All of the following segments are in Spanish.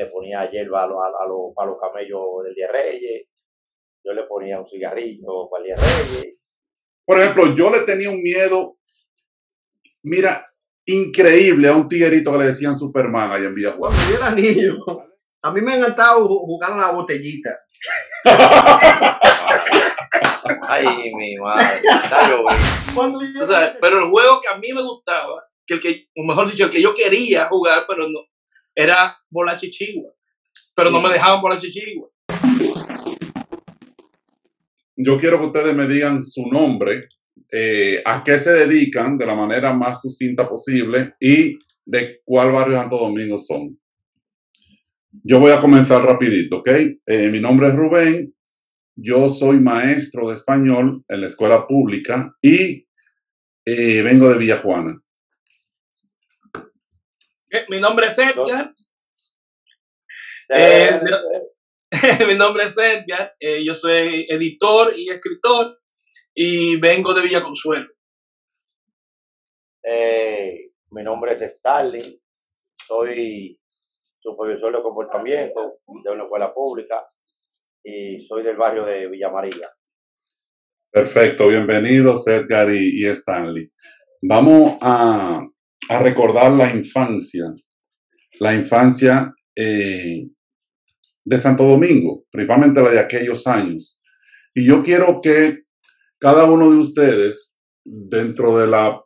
le ponía hierba a, los, a, los, a los camellos del Día Reyes, yo le ponía un cigarrillo para el Día Reyes. Por ejemplo, yo le tenía un miedo, mira, increíble a un tiguerito que le decían Superman allá en Villajuana. Cuando yo era niño, a mí me ha encantado jugar a la botellita. Ay, mi madre. Yo O sea, pero el juego que a mí me gustaba, que el que, o mejor dicho, el que yo quería jugar, pero no, era bola chichigua. Pero no me dejaban bola chichigua. Yo quiero que ustedes me digan su nombre, eh, a qué se dedican de la manera más sucinta posible y de cuál barrio de Santo Domingo son. Yo voy a comenzar rapidito, ¿ok? Eh, mi nombre es Rubén, yo soy maestro de español en la escuela pública y eh, vengo de Villajuana. Eh, Mi nombre es Edgar. Eh, Mi nombre es Edgar. eh, yo soy editor y escritor y vengo de Villa Consuelo. eh, mi nombre es Starling, soy supervisor de comportamiento de una escuela pública y soy del barrio de Villa María. Perfecto, bienvenidos Edgar y, y Stanley. Vamos a, a recordar la infancia, la infancia eh, de Santo Domingo, principalmente la de aquellos años. Y yo quiero que cada uno de ustedes, dentro de la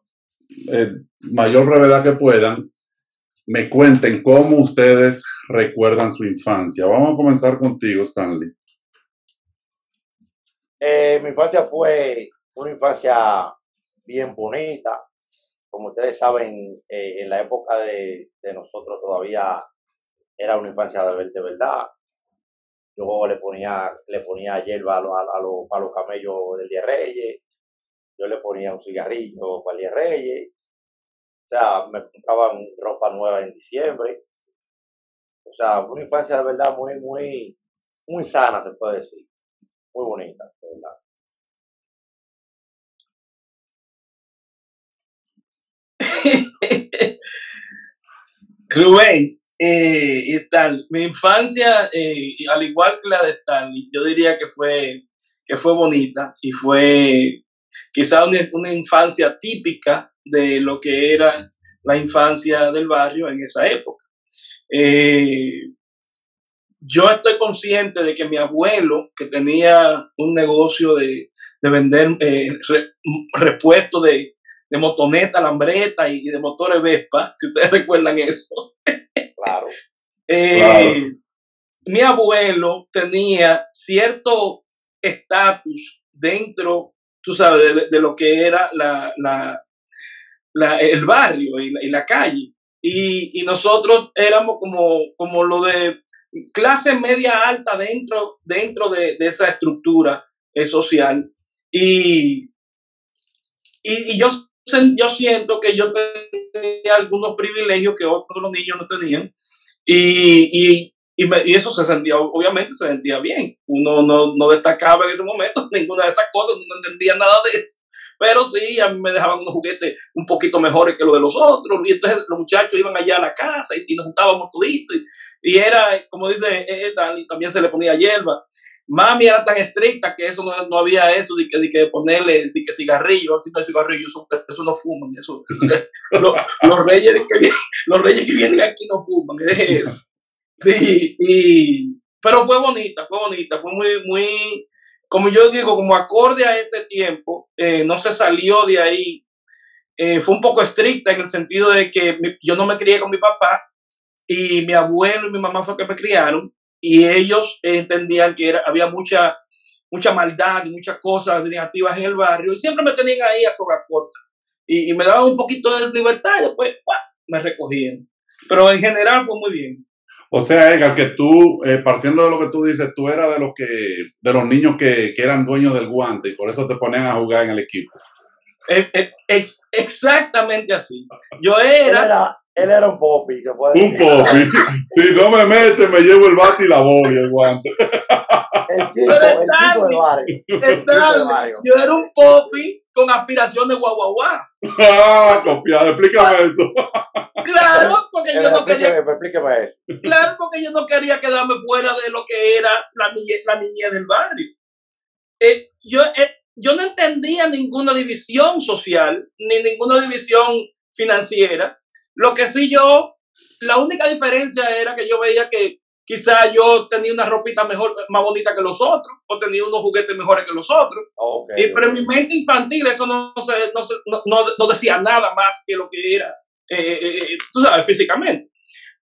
eh, mayor brevedad que puedan, me cuenten cómo ustedes recuerdan su infancia. Vamos a comenzar contigo, Stanley. Eh, mi infancia fue una infancia bien bonita. Como ustedes saben, eh, en la época de, nosotros todavía era una infancia de, ver- de verdad. Yo le ponía, le ponía hierba a los camellos del Día Reyes. Yo le ponía un cigarrillo para el Día Reyes. O sea, me compraban ropa nueva en diciembre. O sea, una infancia de verdad muy, muy, muy sana, se puede decir. Muy bonita, de verdad. Rubén, eh, y tal, mi infancia, eh, al igual que la de Stanley, yo diría que fue, que fue bonita y fue quizá una, infancia típica de lo que era la infancia del barrio en esa época. Eh, yo estoy consciente de que mi abuelo, que tenía un negocio de, de vender re- repuestos de, de motoneta, lambreta y de motores Vespa, si ustedes recuerdan eso, Claro. eh, Claro. mi abuelo tenía cierto estatus dentro, tú sabes, de, de lo que era la, la- la- el barrio y la, y la calle. Y, y nosotros éramos como, como lo de clase media alta dentro, dentro de, de esa estructura eh, social. Y, y, y yo, yo siento que yo tenía algunos privilegios que otros niños no tenían. Y, y, y, me- eso se sentía, obviamente se sentía bien. Uno no, no destacaba en ese momento ninguna de esas cosas, no entendía nada de eso. Pero sí, a mí me dejaban unos juguetes un poquito mejores que los de los otros. Y entonces los muchachos iban allá a la casa y, nos juntábamos toditos. Y, y era, como dice eh, Dani, también se le ponía hierba. Mami era tan estricta que eso no, no había eso de que, de que ponerle de que cigarrillo, aquí no hay cigarrillo, eso, eso no fuman. Eso, eso- lo- los, reyes que los reyes que vienen aquí no fuman, es eso. Sí, y, pero fue bonita, fue bonita, fue muy, muy, como yo digo, como acorde a ese tiempo, eh, no se salió de ahí. Eh, fue un poco estricta en el sentido de que yo no me crié con mi papá y mi abuelo y mi mamá fue que me criaron y ellos entendían que había mucha, mucha maldad y muchas cosas negativas en el barrio y siempre me tenían ahí a corta y, y me daban un poquito de libertad y después me recogían. Pero en general fue muy bien. O sea, Edgar, que tú, eh, partiendo de lo que tú dices, tú eras de los que, de los niños que, que eran dueños del guante y por eso te ponían a jugar en el equipo. Eh, eh, ex- exactamente así. Yo Él era, él era un popi, puede Un popi. Si no me mete, me llevo el bate y la bola y el guante. El chico, Pero el chico del Stanley, barrio. El chico del Stanley, barrio. yo era un popi con aspiración de guaguaguá. Ah, confiado, explícame esto. Claro, porque yo no quería. Explíqueme, explíqueme eso. Claro, porque yo no quería quedarme fuera de lo que era la niñez, la niñez del barrio. Eh, yo, eh, yo no entendía ninguna división social, ni ninguna división financiera. Lo que sí yo, la única diferencia era que yo veía que quizá yo tenía una ropita mejor, más bonita que los otros, o tenía unos juguetes mejores que los otros. Ok, Y, pero en mi mente infantil eso no, se- no, se- no- no- decía nada más que lo que era, eh, eh, eh, tú sabes, físicamente.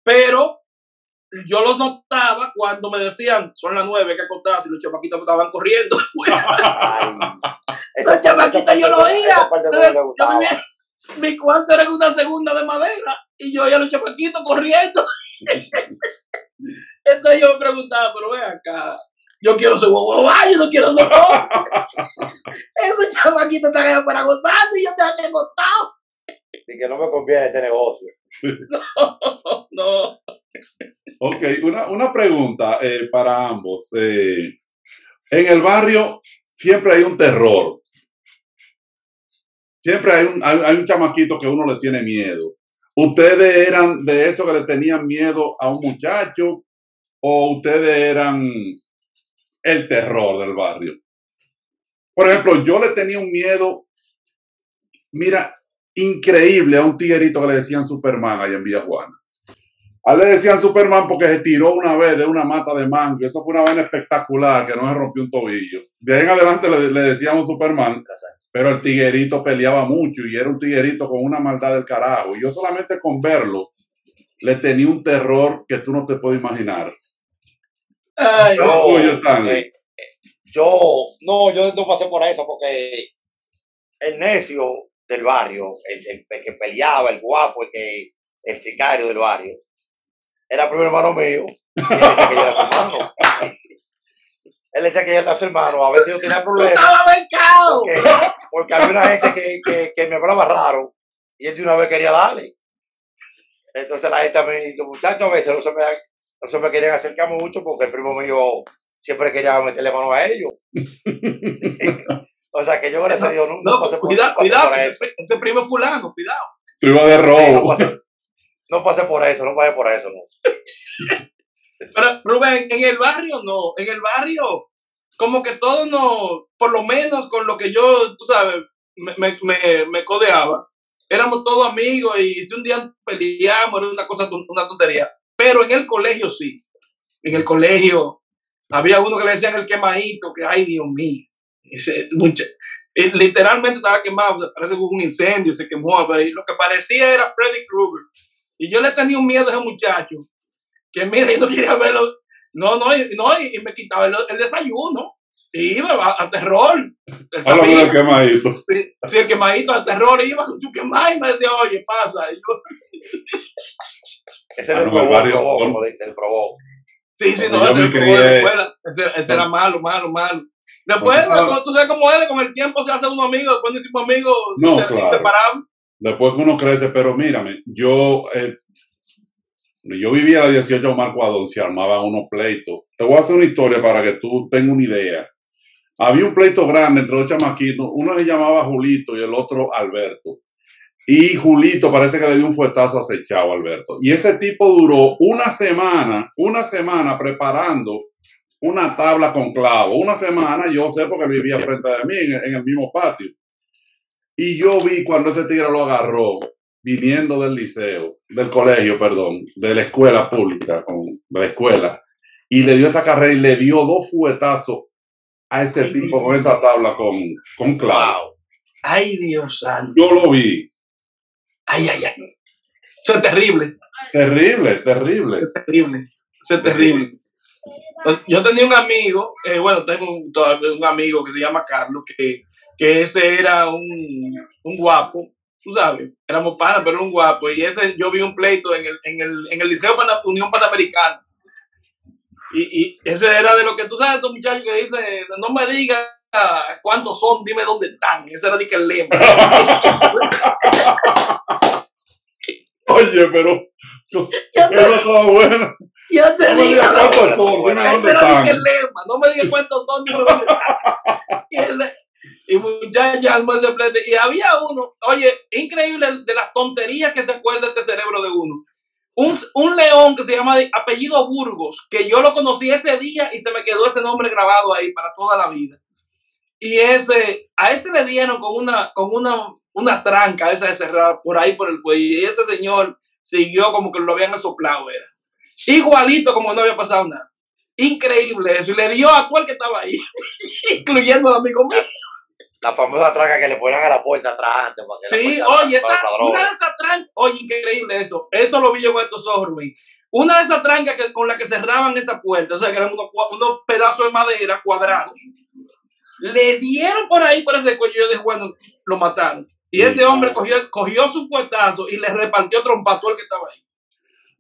Pero yo lo notaba cuando me decían, son las nueve, que acostarse, y los chamaquitos estaban corriendo. Ay, Los chamaquitos yo lo oía. vivía- mi cuarto era una segunda de madera y yo oía a los chamaquitos corriendo. Entonces yo me preguntaba, pero ven acá, yo quiero ser guaguabá, yo no quiero ser pobre. Esos chamaquitos están allá para gozando y yo tengo que acostado. Y que no me conviene este negocio. No, Ok, una, una pregunta eh, para ambos. Eh, en el barrio siempre hay un terror. Siempre hay un, hay, hay un chamaquito que uno le tiene miedo. ¿Ustedes eran de eso que le tenían miedo a un muchacho o ustedes eran el terror del barrio? Por ejemplo, yo le tenía un miedo, mira, increíble a un tiguerito que le decían Superman allá en Villa Juana. A él le decían Superman porque se tiró una vez de una mata de mango. Eso fue una vaina espectacular que no se rompió un tobillo. De ahí en adelante le, le decíamos Superman, pero el tiguerito peleaba mucho y era un tiguerito con una maldad del carajo. Y yo solamente con verlo le tenía un terror que tú no te puedes imaginar. Ay, Yo, tuyo, Stanley. eh, yo, no, yo no pasé por eso porque el necio del barrio, el, el- el que peleaba, el guapo, el que, el sicario del barrio, era primo hermano mío. Y él decía que yo era su hermano. Él decía que yo era su hermano. A veces yo tenía problemas. estabas becado. Porque, porque había una gente que, que, que me hablaba raro y él de una vez quería darle. Entonces la gente a mí, los muchachos a veces no se me, no se me querían acercar mucho porque el primo mío siempre quería meterle mano a ellos. o sea que yo, gracias a Dios, no, no No, pasé por, cuidado, pasé cuidado, por que eso. ese, primo es fulano, cuidado. Ibas de Sí, no, robo. pasé, no pasé por eso, no pasé por eso. No. Pero Rubén, en el barrio no, en el barrio, como que todos no, por lo menos con lo que yo, tú sabes, me, me, me, me codeaba, éramos todos amigos y si un día peleamos era una cosa, una tontería. Pero en el colegio sí, en el colegio había uno que le decían el quemadito, que ay Dios mío, ese él literalmente estaba quemado, parece que hubo un incendio, se quemó, pero lo que parecía era Freddy Krueger. Y yo le tenía un miedo a ese muchacho, que mira, yo no quería verlo. No, no, no, y, me quitaba el, el desayuno. Y iba a, a terror. Háblame sabía, del quemadito. si el quemadito de terror iba con su quemado y me decía, oye, pasa. Y yo, Ese Ah, es el el son- como dice, el probó. sí, sí, no, ese me era el probó de la crié- escuela. Ese, ese era malo, malo, malo. Después, tú sabes cómo es, con el tiempo se hace uno amigo, después nos hicimos amigos, No, se- claro. separamos. Después que uno crece, pero mírame, yo, eh, yo vivía a la 18 Marco Adón, se armaban unos pleitos. Te voy a hacer una historia para que tú tengas una idea. Había un pleito grande entre dos chamaquitos, uno se llamaba Julito y el otro Alberto. Y Julito parece que le dio un fuetazo acechado a Alberto. Y ese tipo duró una semana, una semana preparando una tabla con clavo. Una semana, yo sé porque vivía frente de mí en el mismo patio. Y yo vi cuando ese tigre lo agarró, viniendo del liceo, del colegio, perdón, de la escuela pública, de la escuela, y le dio esa carrera y le dio dos fuetazos a ese Ay, tipo Dios. con esa tabla con, con. Wow. Ay, Dios santo. Yo lo vi. Ay, ay, ay. Eso es terrible. Terrible, terrible. terrible. Eso es terrible. Yo tenía un amigo, eh, bueno, tengo un, amigo que se llama Carlos, que, que ese era un, un guapo, tú sabes, éramos panas, pero era un guapo. Y ese yo vi un pleito en el, en el, en el Liceo Pana- Unión Panamericana. Y, y ese era de lo que tú sabes, estos muchachos que dicen, no me digas cuántos son, dime dónde están. Ese era de que el lema. Oye, pero te, estaba bueno. Yo te No digo, cuántos son, de lema, no me digas cuántos son, dime dónde están. Y y muchachas más Y había uno, oye, increíble de las tonterías que se acuerda este cerebro de uno. Un, un, león que se llama apellido Burgos, que yo lo conocí ese día y se me quedó ese nombre grabado ahí para toda la vida. Y ese, a ese le dieron con una, con una, una tranca esa de cerrar por ahí por el cuello. Y ese señor siguió como que lo habían soplado, era. Igualito como no había pasado nada. Increíble eso. Y le dio a cual que estaba ahí, incluyendo al amigo mío. La famosa tranca que le ponían a la puerta atrás antes. Para que sí, oye, esa, una de esas trancas, oye, increíble eso. Eso lo vi yo con estos ojos. Una de esas trancas que, con la que cerraban esa puerta, o sea, que eran unos, unos pedazos de madera cuadrados. Le dieron por ahí por ese cuello. Yo dije, bueno, lo mataron. Y ese hombre cogió, cogió su puestazo y le repartió trompa a todo el que estaba ahí.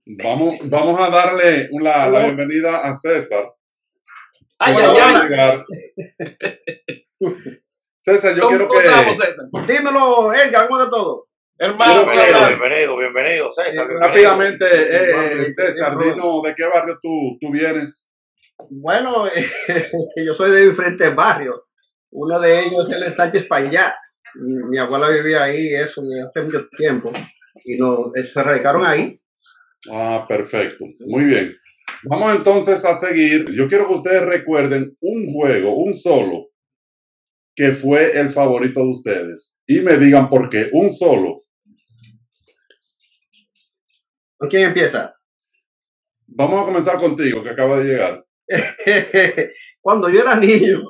Vamos, vamos a darle la, la bienvenida a César. Ay, ay, ay. César, yo quiero que. César? Dímelo, Edgar, ¿cómo de todo? Hermano, bienvenido, bienvenido, bienvenido, César. Rápidamente, eh, César, dinos de qué barrio tú, tú vienes. Bueno, yo soy de diferentes barrios. Uno de ellos es el Sánchez Payá. Mi abuela vivía ahí, eso, hace mucho tiempo. Y nos, se radicaron ahí. Ah, perfecto. Muy bien. Vamos entonces a seguir. Yo quiero que ustedes recuerden un juego, un solo, que fue el favorito de ustedes. Y me digan por qué. Un solo. ¿Con quién empieza? Vamos a comenzar contigo, que acaba de llegar. Cuando yo era niño,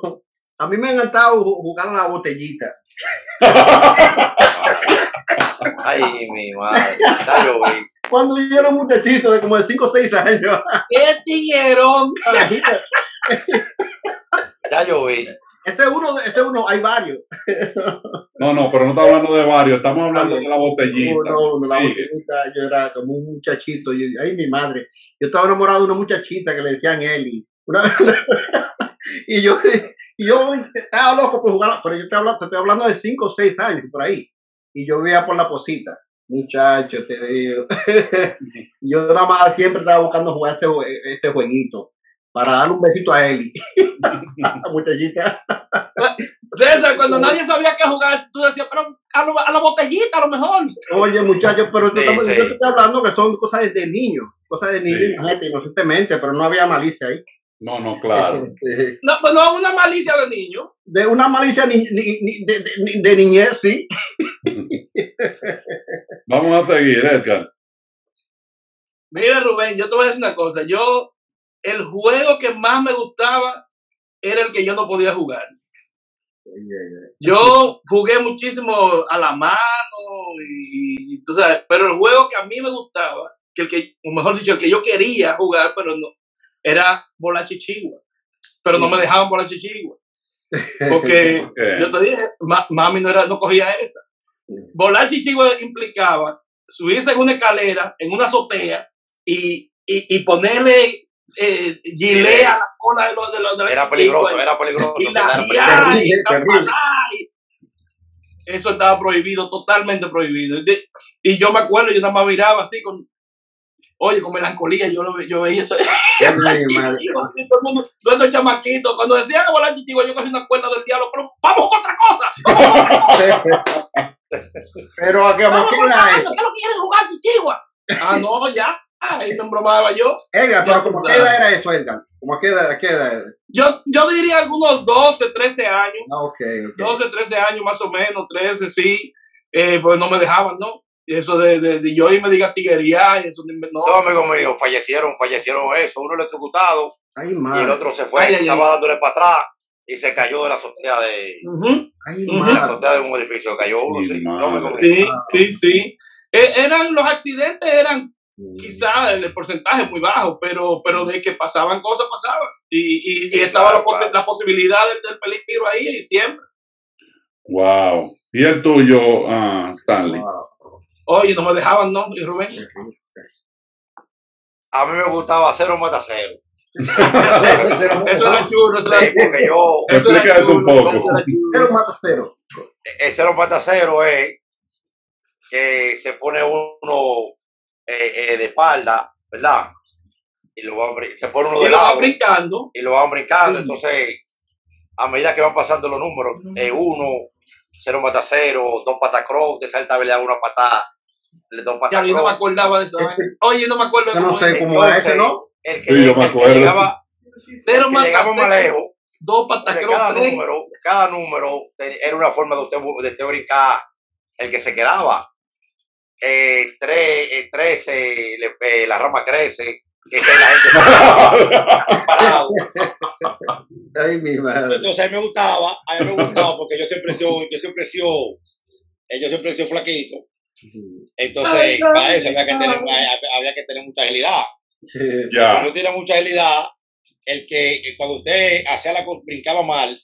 a mí me ha encantado jugar a la botellita. Ay, mi madre. Cuando yo era un muchachito de como de 5 o 6 años. ¡Qué tiguerón! ya yo vi. Ese uno, ese uno, hay varios. No, no, pero no estamos hablando de varios, estamos hablando de la botellita. No, no, la botellita, yo era como un muchachito, yo, ay, mi madre. Yo estaba enamorado de una muchachita que le decían Eli. y yo, y yo estaba loco por jugar, pero yo te, hablando, te estoy hablando de 5 o 6 años, por ahí. Y yo vivía por la posita. Muchacho, te digo. yo nada más siempre estaba buscando jugar ese, ese jueguito para darle un besito a Eli. muchachita. César, cuando nadie sabía qué jugar, tú decías, pero a, la botellita a lo mejor. Oye, muchachos, pero yo te estoy hablando que son cosas de niños, cosas de niños, gente, inocentemente, pero no había malicia ahí. No, no, claro. Este, no, pues no, una malicia de niño. De una malicia ni, de, de, niñez, sí. Vamos a seguir, Edgar. Mira, Rubén, yo te voy a decir una cosa. Yo, el juego que más me gustaba era el que yo no podía jugar. Yo jugué muchísimo a la mano, y, y, pero el juego que a mí me gustaba, que el que, o mejor dicho, el que yo quería jugar, pero no, era bola chichigua. Pero no me dejaban bola chichigua. Porque yo te dije, mami no, era, no cogía esa. Volar chichigua implicaba subirse en una escalera, en una azotea y, y, y ponerle eh, gilea a la cola de los de los Era peligroso, era peligroso. Y la eso estaba prohibido, totalmente prohibido. Y yo me acuerdo, yo nada más miraba así con, Oye, con melancolía, yo, lo, yo veía eso. todo el chamaquitos, cuando decían volar chichigua, yo cogí una cuerda del diablo, pero vamos con otra cosa. pero a qué vamos ¿Qué es lo que quieren jugar chichigua? Ah, no, ya. Ahí me embromaba yo. Edgar, pero ¿cómo qué edad era esto, Edgar? ¿Cómo qué edad, qué edad Yo, yo diría algunos 12, 13 años. Ah, okay, okay. 12, 13 años más o menos, 13, sí. Eh, pues no me dejaban, ¿no? Y eso de, de, de, yo y me diga tiguería y eso no. Dos amigos míos fallecieron, fallecieron eso, uno electrocutado Ay, y el otro se fue, estaba dándole para atrás y se cayó de la azotea de, Ay, de la azotea de un edificio, cayó uno, sí. sí, sí, sí. Eh, eran los accidentes eran mm. quizás el porcentaje muy bajo, pero, pero de que pasaban cosas, pasaban. Y, y, y estaba la, la, posibilidad del, del, peligro ahí y siempre. Wow. ¿Y el tuyo, uh, Stanley? Wow. Oye, no me dejaban, ¿no, Rubén? A mí me gustaba cero mata cero. eso era churro, eso sí, porque yo. Eso era churro, un poco. Cero mata cero. El cero mata cero es que se pone uno eh, eh, de espalda, ¿verdad? Y lo va, se pone uno y de lo lado. Va brincando. Y lo van brincando. Entonces, a medida que van pasando los números, eh, uno, cero mata cero, dos patas cross, te salta le da una patada, le dos Ya, yo no me acordaba de eso. Este- Oye, no me acuerdo Yo no sé cómo era ese, ¿no? El que, Sí, yo el me que acuerdo. llegaba, Pero el que llegaba más lejos, dos patacros, cada tres. número, cada número te- era una forma de usted, de usted brincar el que se quedaba. Eh, tres, eh, 13, le- eh, la rama crece, que es la gente se parado. Ay, mi madre. Entonces a mí me gustaba, a mí me gustaba porque yo siempre he sido, yo siempre he sido, eh, yo siempre he sido flaquito. Entonces, no, para eso había que tener, había que tener mucha agilidad. Ya. Cuando uno tiene mucha agilidad, el que que cuando usted hacía la brincaba mal,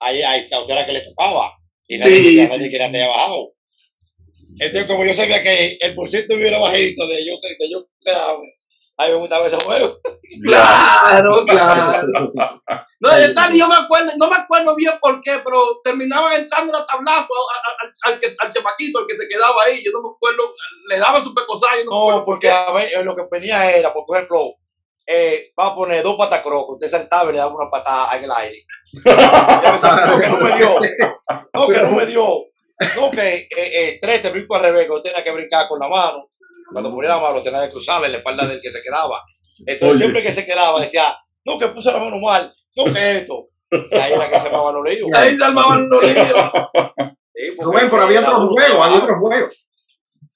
ahí, ahí usted era que le tocaba. Y nadie, Sí, quería- sí. nadie quería te bajado. Entonces, como yo sabía que el porciento mío era bajito, de yo, de yo a mí me gustaba ese juego. Claro, claro. No, tal, yo me acuerdo, no me acuerdo bien por qué, pero terminaban entrando a tablazo al, al, al, que, al chamaquito, al que se quedaba ahí. Yo no me acuerdo, le daba su pecosal. Yo no, porque a ver, eh, lo que venía era, por ejemplo, eh, va a poner dos patas crocos, usted saltaba y le daba una patada en el aire. No, que no me dio, no, que no me dio, no, que eh, eh, tres te brinco al revés, que usted tenía que brincar con la mano. Cuando ponía la mano, tenía que cruzarla en la espalda del que se quedaba. Entonces, Oye. siempre que se quedaba, decía, no, que puso la mano mal, no, que esto. Y ahí era que se armaban los líos. Ahí se armaban los líos. Sí, Rubén, pero había otros juegos, había trabajo. otros juegos.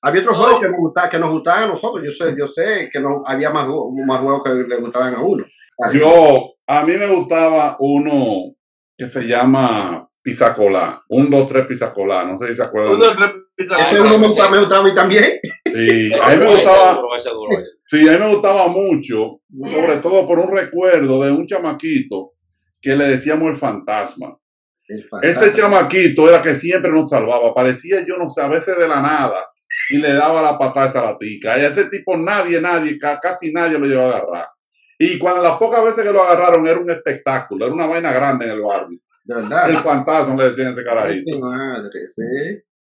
Había otros No. juegos que nos gustaban, que nos gustaban a nosotros. Yo sé, yo sé que no había más, más juegos que le gustaban a uno. Yo, a mí me gustaba uno que se llama Pizzacolá. Un, dos, tres Pizzacolá. No sé si se acuerdan. Uno, tres, pizzas. Ese uno me gustaba, me gustaba a mí también. Y a mí me gustaba, sí, a mí me gustaba mucho, sobre todo por un recuerdo de un chamaquito que le decíamos el fantasma. El fantasma. chamaquito era que siempre nos salvaba. Parecía, yo no sé, a veces de la nada y le daba la patada a esa latica. Y a ese tipo nadie, nadie, ca- casi nadie lo llevó a agarrar. Y cuando las pocas veces que lo agarraron era un espectáculo, era una vaina grande en el barrio. De verdad. El fantasma le decían a ese carajito, Ay, madre, sí.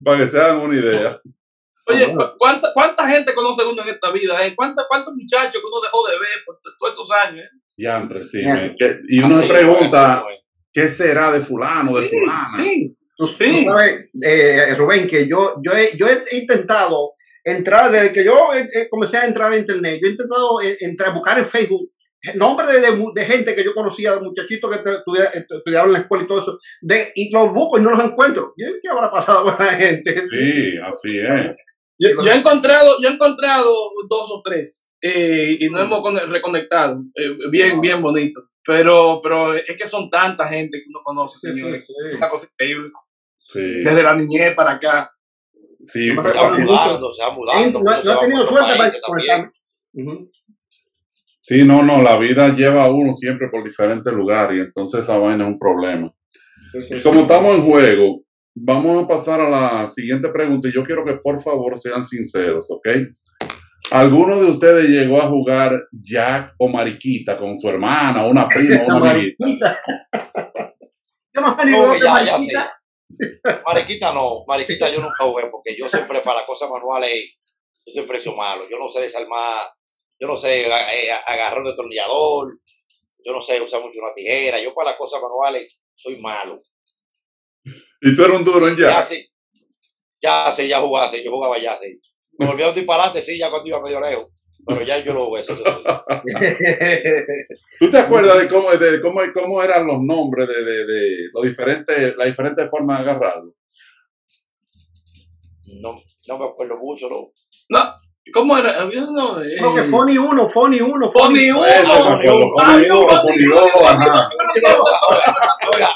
Para que se hagan una idea. Oye, ¿cu- ¿cuánta, ¿cuánta gente conoce uno en esta vida? Eh? ¿Cuánta- ¿Cuántos muchachos que uno dejó de ver por todos estos años? eh? Diantre, sí. Ya. me- que- y uno se pregunta. ¿qué será de fulano, de Sí, fulana? sí. Tú, Sí. tú sabes, eh, Rubén, que yo, yo, he, yo he intentado entrar, desde que yo eh, eh, comencé a entrar a internet, yo he intentado eh, entrar, buscar en Facebook nombres de, de, de gente que yo conocía, de muchachitos que estudia- estudiaban en la escuela y todo eso, de, y los busco y no los encuentro. ¿Qué habrá pasado con la gente? Sí, así es. Yo, yo he encontrado, yo he encontrado dos o tres eh, y nos hemos con- reconectado. eh, bien, bien bonito. Pero, pero es que son tanta gente que uno conoce, señores. Es una cosa increíble. Sí, Desde la niñez para acá. sí. Se recuerdo. mudando, se va Sí, mudando. no, no he va tenido suerte para también. Ujú. Sí, no, no, la vida lleva a uno siempre por diferentes lugares y entonces esa vaina es un problema. Sí, sí, Y sí. como estamos en juego, vamos a pasar a la siguiente pregunta y yo quiero que por favor sean sinceros, ¿ok? ¿Alguno de ustedes llegó a jugar Jack o Mariquita con su hermana, una prima o una amiguita? mariquita. Yo no sé ya, ya mariquita. Mariquita no, Mariquita yo nunca jugué porque yo siempre para las cosas manuales, yo siempre sido malo. Yo no sé desarmar, yo no sé eh, agarrar un destornillador, yo no sé usar mucho una tijera. Yo para las cosas manuales soy malo. Y tú eres un duro en Ya Jack. sí, ya sé, ya jugase, yo jugaba ya sí. Me volví a un disparate, sí, ya cuando iba medio lejos. Pero ya yo lo eso. ¿Tú te acuerdas de cómo, de cómo, cómo eran los nombres de, de, de los diferentes, las diferentes formas de agarrarlo? No, no me acuerdo mucho, ¿no? No, ¿cómo era? Había uno. eh, Creo que Pony 1, Pony 1, Pony uno. Eso, me acuerdo, Ah, Pony yo, uno, Pony Pony uno, dos, Pony ajá. Oiga,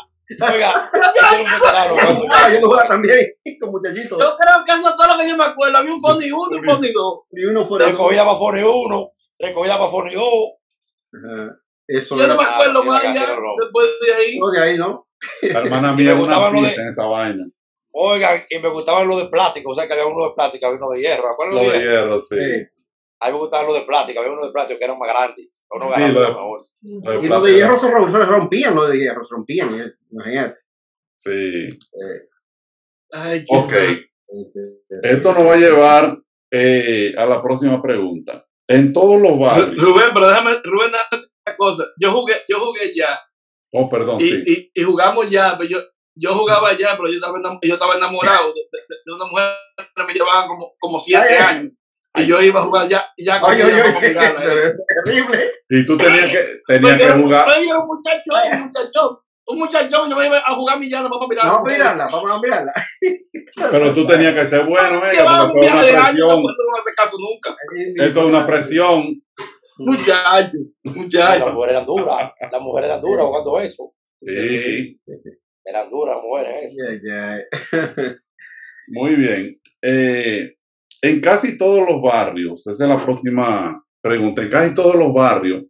oiga, yo Ah, lo jugaba también con muchachitos. Yo creo que eso es todo lo que yo me acuerdo. Había un Pony 1 y un Pony 2. Y uno por el Recogía para Fone 1, recogía para Fone 2. Ajá. Eso Yo no me acuerdo más rock. Después de ahí. No, de ahí, ¿no? La hermana mía una gustaba lo de- pizza en esa vaina. Oiga, y me gustaban los de plástico, o sea que había uno de plástico, había uno de hierro. ¿Acuerdan Lo los de de hierro? hierro, sí. Sí. A mí me gustaban los de plástico, había uno de plástico que eran más grandes. Uno Sí, agarraba lo de- mejor. Lo de Y los de hierro se rom- se rompían, los de hierro se rompían, imagínate. Sí. Eh, Ay, qué Ok. Esto nos va a llevar eh, a la próxima pregunta. En todos los barrios. Rubén, pero déjame, Rubén, déjame una cosa. Yo jugué, yo jugué ya Oh, perdón, y, sí. y, y jugamos ya, pero yo, yo jugaba ya, pero yo estaba, yo estaba enamorado de, de- de una mujer que me llevaba como, como siete Ay, ay. años. Y yo iba a jugar ya, ya con mirarla, eh. terrible. Y tú tenías que, tenías Pero que jugar. pero era un muchacho, un muchacho, un muchacho, yo me iba a jugar mi llana para mirarla. Vamos a mirarla, vamos a mirarla. Pero tú tenías que ser bueno, eh, porque eso es viaje de una no presión. puedo hacer caso nunca. Eso es una presión. Muchacho, Las muchacho. mujeres eran duras, las mujeres eran duras jugando eso. Sí, Eran duras mujeres ya. muy bien. Eh, en casi todos los barrios, esa es la próxima pregunta, en casi todos los barrios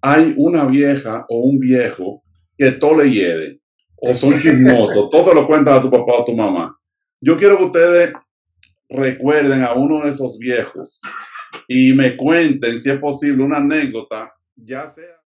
hay una vieja o un viejo que todo le hiede, o son chismosos, todo se lo cuentan a tu papá o a tu mamá. Yo quiero que ustedes recuerden a uno de esos viejos y me cuenten, si es posible, una anécdota, ya sea...